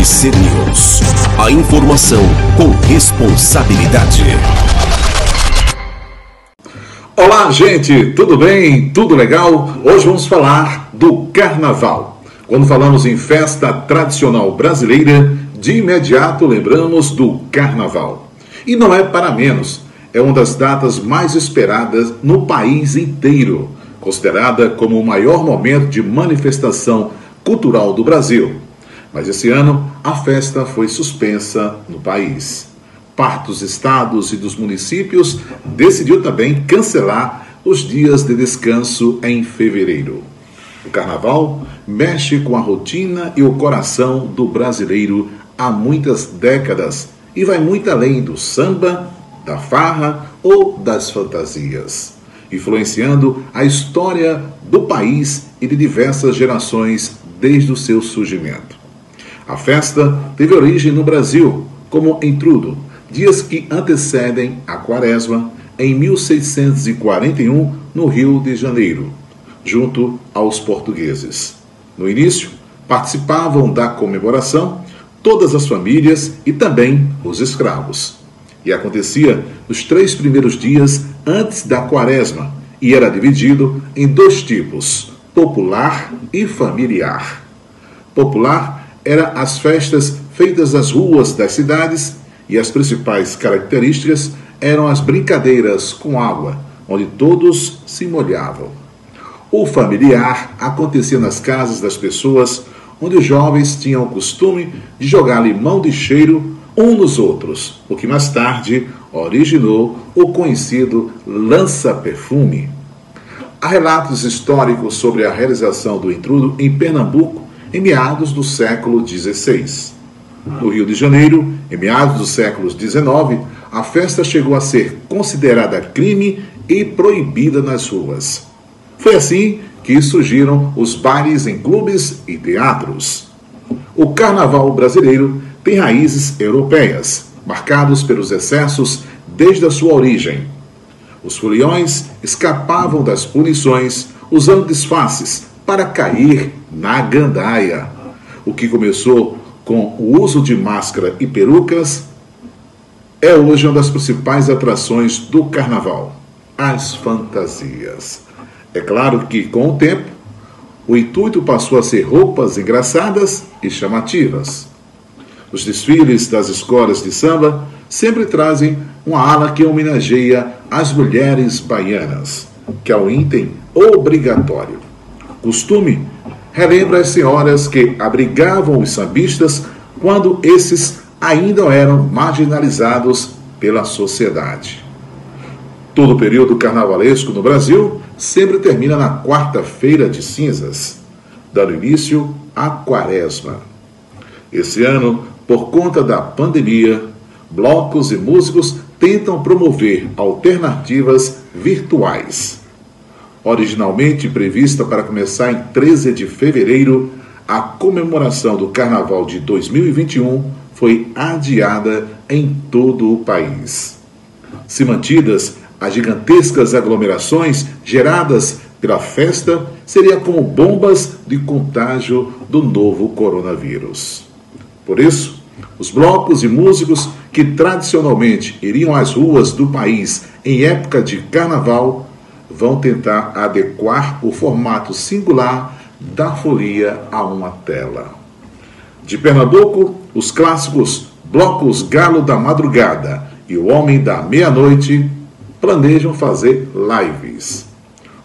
RC News. A informação com responsabilidade. Olá, gente, tudo bem? Tudo legal? Hoje vamos falar do Carnaval. Quando falamos em festa tradicional brasileira, de imediato lembramos do Carnaval. E não é para menos, é uma das datas mais esperadas no país inteiro, considerada como o maior momento de manifestação cultural do Brasil. Mas esse ano a festa foi suspensa no país. Parte dos estados e dos municípios decidiu também cancelar os dias de descanso em fevereiro. O carnaval mexe com a rotina e o coração do brasileiro há muitas décadas e vai muito além do samba, da farra ou das fantasias, influenciando a história do país e de diversas gerações desde o seu surgimento. A festa teve origem no Brasil, como entrudo, dias que antecedem a Quaresma, em 1641, no Rio de Janeiro, junto aos portugueses. No início, participavam da comemoração todas as famílias e também os escravos. E acontecia nos três primeiros dias antes da Quaresma e era dividido em dois tipos: popular e familiar. Popular eram as festas feitas nas ruas das cidades e as principais características eram as brincadeiras com água, onde todos se molhavam. O familiar acontecia nas casas das pessoas, onde os jovens tinham o costume de jogar limão de cheiro um nos outros, o que mais tarde originou o conhecido lança-perfume. Há relatos históricos sobre a realização do intrudo em Pernambuco em meados do século XVI. No Rio de Janeiro, em meados do século XIX, a festa chegou a ser considerada crime e proibida nas ruas. Foi assim que surgiram os bailes em clubes e teatros. O carnaval brasileiro tem raízes europeias, marcados pelos excessos desde a sua origem. Os foliões escapavam das punições usando disfarces para cair na gandaia. O que começou com o uso de máscara e perucas é hoje uma das principais atrações do carnaval: as fantasias. É claro que, com o tempo, o intuito passou a ser roupas engraçadas e chamativas. Os desfiles das escolas de samba sempre trazem uma ala que homenageia as mulheres baianas, que é o item obrigatório costume relembra as senhoras que abrigavam os sambistas quando esses ainda eram marginalizados pela sociedade. Todo o período carnavalesco no Brasil sempre termina na quarta-feira de cinzas, dando início à quaresma. Esse ano, por conta da pandemia, blocos e músicos tentam promover alternativas virtuais Originalmente prevista para começar em 13 de fevereiro, a comemoração do Carnaval de 2021 foi adiada em todo o país. Se mantidas, as gigantescas aglomerações geradas pela festa seria como bombas de contágio do novo coronavírus. Por isso, os blocos e músicos que tradicionalmente iriam às ruas do país em época de carnaval vão tentar adequar o formato singular da folia a uma tela. De Pernambuco, os clássicos Blocos Galo da Madrugada e O Homem da Meia-Noite planejam fazer lives.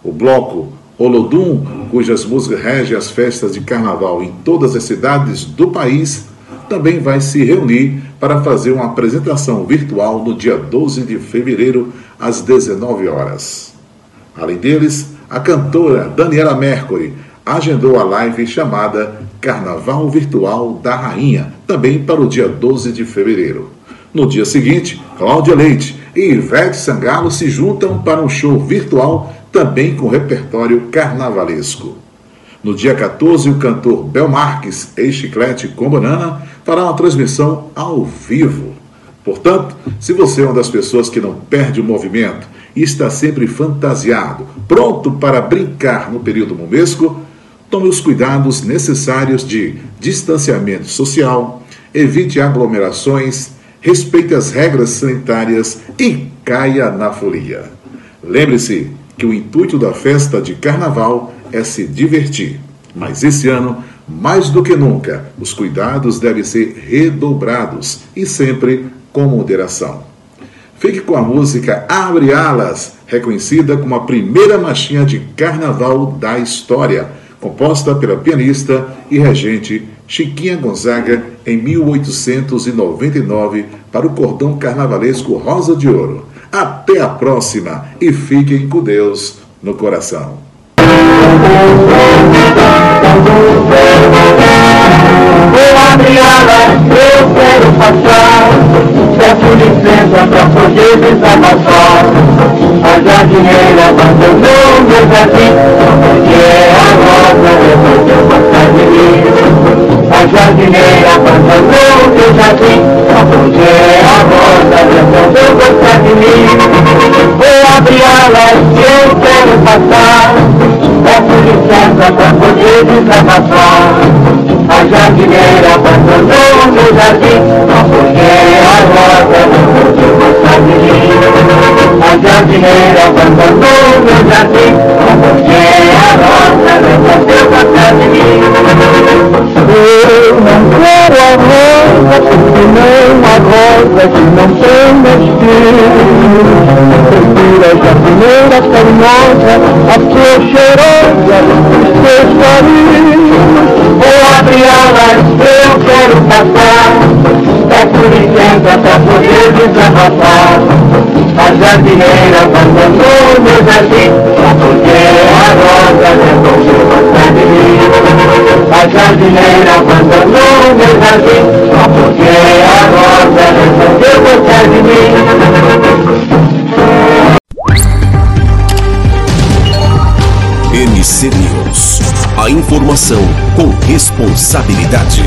O bloco Olodum, cujas músicas regem as festas de carnaval em todas as cidades do país, também vai se reunir para fazer uma apresentação virtual no dia 12 de fevereiro, às 19 horas. Além deles, a cantora Daniela Mercury agendou a live chamada Carnaval Virtual da Rainha, também para o dia 12 de fevereiro. No dia seguinte, Cláudia Leite e Ivete Sangalo se juntam para um show virtual também com repertório carnavalesco. No dia 14, o cantor Bel Marques, ex-chiclete com banana, fará uma transmissão ao vivo. Portanto, se você é uma das pessoas que não perde o movimento e está sempre fantasiado, pronto para brincar no período momesco, tome os cuidados necessários de distanciamento social, evite aglomerações, respeite as regras sanitárias e caia na folia. Lembre-se que o intuito da festa de carnaval é se divertir. Mas esse ano, mais do que nunca, os cuidados devem ser redobrados e sempre com moderação. Fique com a música Abre Alas, reconhecida como a primeira marchinha de carnaval da história, composta pela pianista e regente Chiquinha Gonzaga em 1899 para o cordão carnavalesco Rosa de Ouro. Até a próxima e fiquem com Deus no coração. A jardineira abandonou meu jardim, porque a rosa resolveu passar de mim. A jardineira abandonou meu jardim, porque a rosa resolveu gostar de mim. Vou abrir alas, eu quero passar. Peço licença pra poder desabafar. A jardineira abandonou meu jardim, porque a rosa gostar mim. A jardineira abandonou meu jardim, porque a rosa resolveu gostar de mim. Eu não quero a rosa, porque não a rosa que não tem espinhos. Prefiro a jardineira carinhosa, a flor cheirosa dos seus carinhos. Vou abrir alas, eu quero passar. Peço licença pra poder desabafar. Jardineira abandonou meu jardim, porque a rosa resolveu gostar de mim. A jardineira abandonou meu jardim, porque a rosa resolveu gostar de mim. MC News. A informação com responsabilidade.